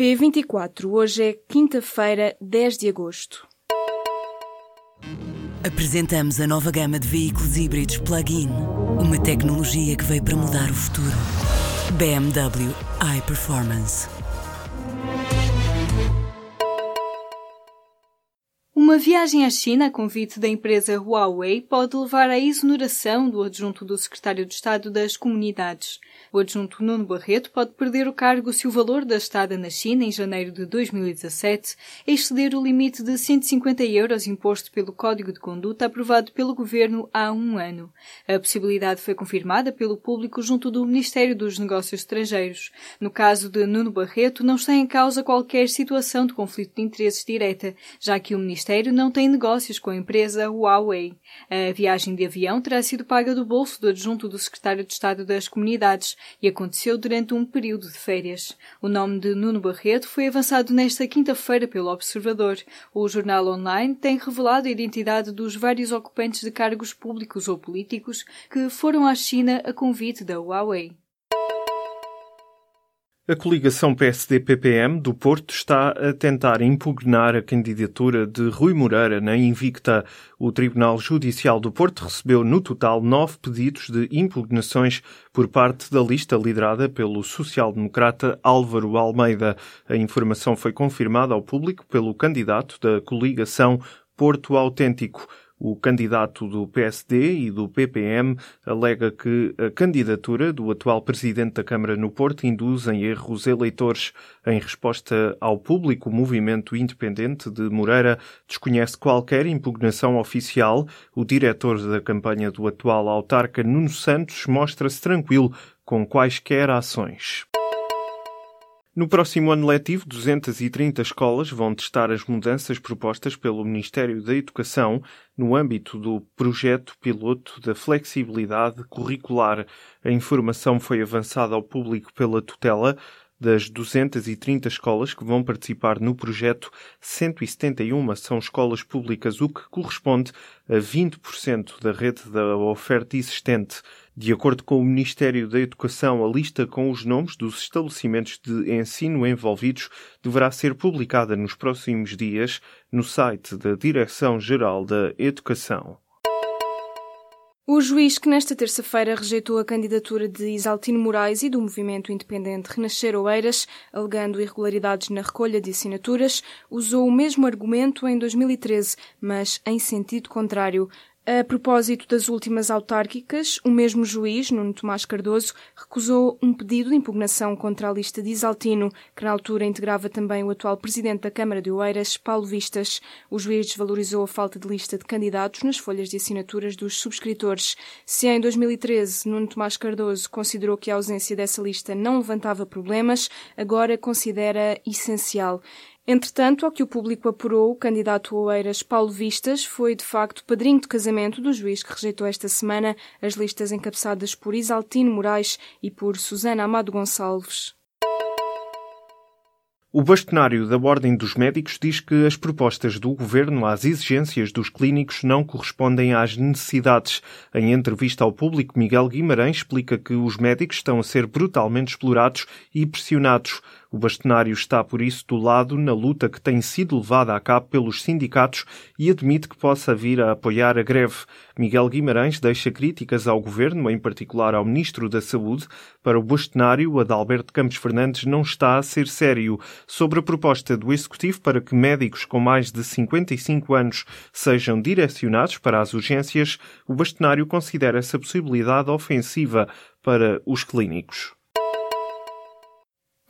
P24, hoje é quinta-feira, 10 de agosto. Apresentamos a nova gama de veículos híbridos plug-in. Uma tecnologia que veio para mudar o futuro. BMW iPerformance. Uma viagem à China a convite da empresa Huawei pode levar à exoneração do adjunto do secretário de Estado das Comunidades. O adjunto Nuno Barreto pode perder o cargo se o valor da estada na China em janeiro de 2017 exceder o limite de 150 euros imposto pelo Código de Conduta aprovado pelo Governo há um ano. A possibilidade foi confirmada pelo público junto do Ministério dos Negócios Estrangeiros. No caso de Nuno Barreto, não está em causa qualquer situação de conflito de interesses direta, já que o Ministério não tem negócios com a empresa Huawei. A viagem de avião terá sido paga do bolso do adjunto do Secretário de Estado das Comunidades, e aconteceu durante um período de férias. O nome de Nuno Barreto foi avançado nesta quinta-feira pelo Observador. O jornal online tem revelado a identidade dos vários ocupantes de cargos públicos ou políticos que foram à China a convite da Huawei. A coligação PSD-PPM do Porto está a tentar impugnar a candidatura de Rui Moreira na Invicta. O Tribunal Judicial do Porto recebeu no total nove pedidos de impugnações por parte da lista liderada pelo social-democrata Álvaro Almeida. A informação foi confirmada ao público pelo candidato da coligação Porto Autêntico. O candidato do PSD e do PPM alega que a candidatura do atual presidente da Câmara no Porto induz em erro os eleitores. Em resposta ao público, o movimento independente de Moreira desconhece qualquer impugnação oficial. O diretor da campanha do atual autarca Nuno Santos mostra-se tranquilo com quaisquer ações. No próximo ano letivo, 230 escolas vão testar as mudanças propostas pelo Ministério da Educação no âmbito do projeto piloto da flexibilidade curricular. A informação foi avançada ao público pela tutela das 230 escolas que vão participar no projeto, 171 são escolas públicas, o que corresponde a 20% da rede da oferta existente. De acordo com o Ministério da Educação, a lista com os nomes dos estabelecimentos de ensino envolvidos deverá ser publicada nos próximos dias no site da Direção-Geral da Educação. O juiz que nesta terça-feira rejeitou a candidatura de Isaltino Moraes e do movimento independente Renascer Oeiras, alegando irregularidades na recolha de assinaturas, usou o mesmo argumento em 2013, mas em sentido contrário. A propósito das últimas autárquicas, o mesmo juiz, Nuno Tomás Cardoso, recusou um pedido de impugnação contra a lista de Isaltino, que na altura integrava também o atual presidente da Câmara de Oeiras, Paulo Vistas. O juiz desvalorizou a falta de lista de candidatos nas folhas de assinaturas dos subscritores. Se em 2013 Nuno Tomás Cardoso considerou que a ausência dessa lista não levantava problemas, agora considera essencial. Entretanto, ao que o público apurou, o candidato Oeiras Paulo Vistas foi, de facto, padrinho de casamento do juiz que rejeitou esta semana as listas encabeçadas por Isaltino Moraes e por Susana Amado Gonçalves. O bastonário da Ordem dos Médicos diz que as propostas do governo às exigências dos clínicos não correspondem às necessidades. Em entrevista ao público, Miguel Guimarães explica que os médicos estão a ser brutalmente explorados e pressionados. O bastonário está, por isso, do lado na luta que tem sido levada a cabo pelos sindicatos e admite que possa vir a apoiar a greve. Miguel Guimarães deixa críticas ao governo, em particular ao ministro da Saúde. Para o bastonário, Adalberto Campos Fernandes não está a ser sério sobre a proposta do executivo para que médicos com mais de 55 anos sejam direcionados para as urgências. O bastonário considera essa possibilidade ofensiva para os clínicos.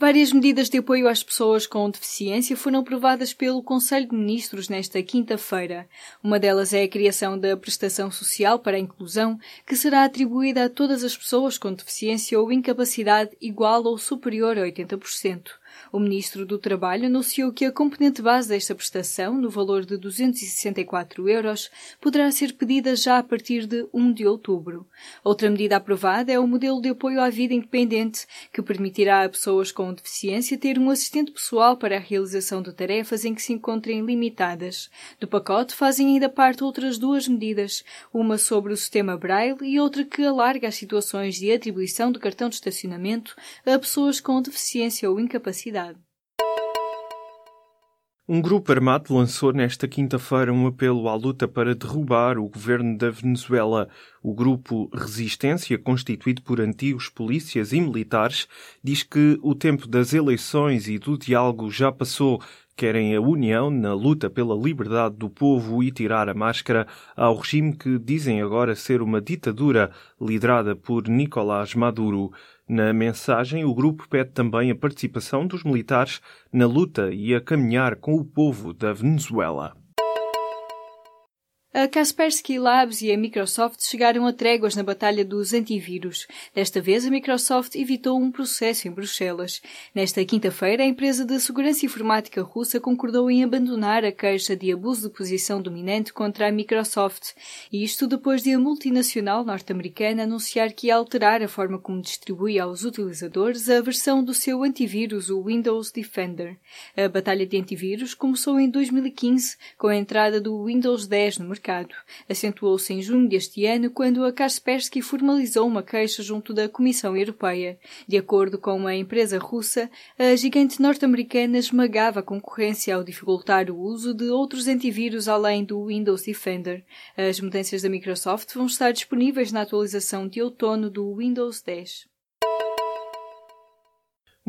Várias medidas de apoio às pessoas com deficiência foram aprovadas pelo Conselho de Ministros nesta quinta-feira. Uma delas é a criação da prestação social para a inclusão, que será atribuída a todas as pessoas com deficiência ou incapacidade igual ou superior a 80%. O Ministro do Trabalho anunciou que a componente base desta prestação, no valor de 264 euros, poderá ser pedida já a partir de 1 de outubro. Outra medida aprovada é o modelo de apoio à vida independente, que permitirá a pessoas com deficiência ter um assistente pessoal para a realização de tarefas em que se encontrem limitadas. Do pacote fazem ainda parte outras duas medidas, uma sobre o sistema Braille e outra que alarga as situações de atribuição de cartão de estacionamento a pessoas com deficiência ou incapacidade cidade. Um grupo armado lançou nesta quinta-feira um apelo à luta para derrubar o governo da Venezuela. O grupo Resistência, constituído por antigos polícias e militares, diz que o tempo das eleições e do diálogo já passou. Querem a união na luta pela liberdade do povo e tirar a máscara ao regime que dizem agora ser uma ditadura liderada por Nicolás Maduro. Na mensagem, o grupo pede também a participação dos militares na luta e a caminhar com o povo da Venezuela. A Kaspersky Labs e a Microsoft chegaram a tréguas na batalha dos antivírus. Desta vez, a Microsoft evitou um processo em Bruxelas. Nesta quinta-feira, a empresa de segurança informática russa concordou em abandonar a queixa de abuso de posição dominante contra a Microsoft. E isto depois de a multinacional norte-americana anunciar que ia alterar a forma como distribui aos utilizadores a versão do seu antivírus, o Windows Defender. A batalha de antivírus começou em 2015 com a entrada do Windows 10 no mercado mercado. Acentuou-se em junho deste ano, quando a Kaspersky formalizou uma queixa junto da Comissão Europeia. De acordo com a empresa russa, a gigante norte-americana esmagava a concorrência ao dificultar o uso de outros antivírus além do Windows Defender. As mudanças da Microsoft vão estar disponíveis na atualização de outono do Windows 10.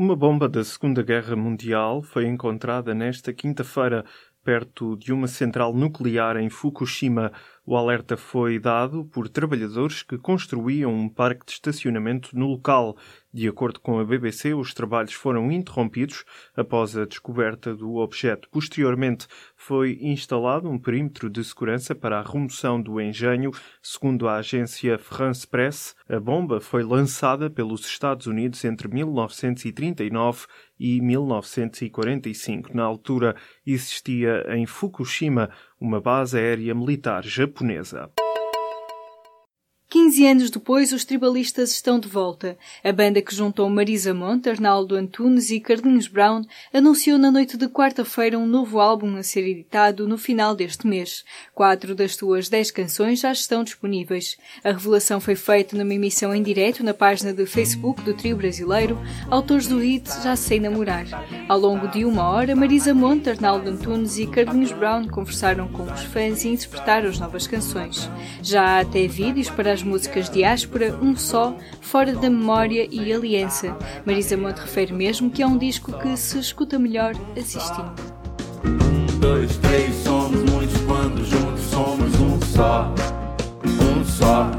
Uma bomba da Segunda Guerra Mundial foi encontrada nesta quinta-feira perto de uma central nuclear em Fukushima. O alerta foi dado por trabalhadores que construíam um parque de estacionamento no local. De acordo com a BBC, os trabalhos foram interrompidos após a descoberta do objeto. Posteriormente, foi instalado um perímetro de segurança para a remoção do engenho. Segundo a agência France Press, a bomba foi lançada pelos Estados Unidos entre 1939 e 1945. Na altura, existia em Fukushima uma base aérea militar japonesa. 15 anos depois, os tribalistas estão de volta. A banda que juntou Marisa Monte, Arnaldo Antunes e Carlinhos Brown anunciou na noite de quarta-feira um novo álbum a ser editado no final deste mês. Quatro das suas dez canções já estão disponíveis. A revelação foi feita numa emissão em direto na página de Facebook do trio brasileiro, autores do hit Já Sei Namorar. Ao longo de uma hora, Marisa Monte, Arnaldo Antunes e Carlinhos Brown conversaram com os fãs e interpretaram as novas canções. Já há até vídeos para as músicas Diáspora, Um Só, Fora da Memória e Aliança. Marisa Monte refere mesmo que é um disco que se escuta melhor assistindo. Um, dois, três, somos muitos quando juntos somos um só, um só.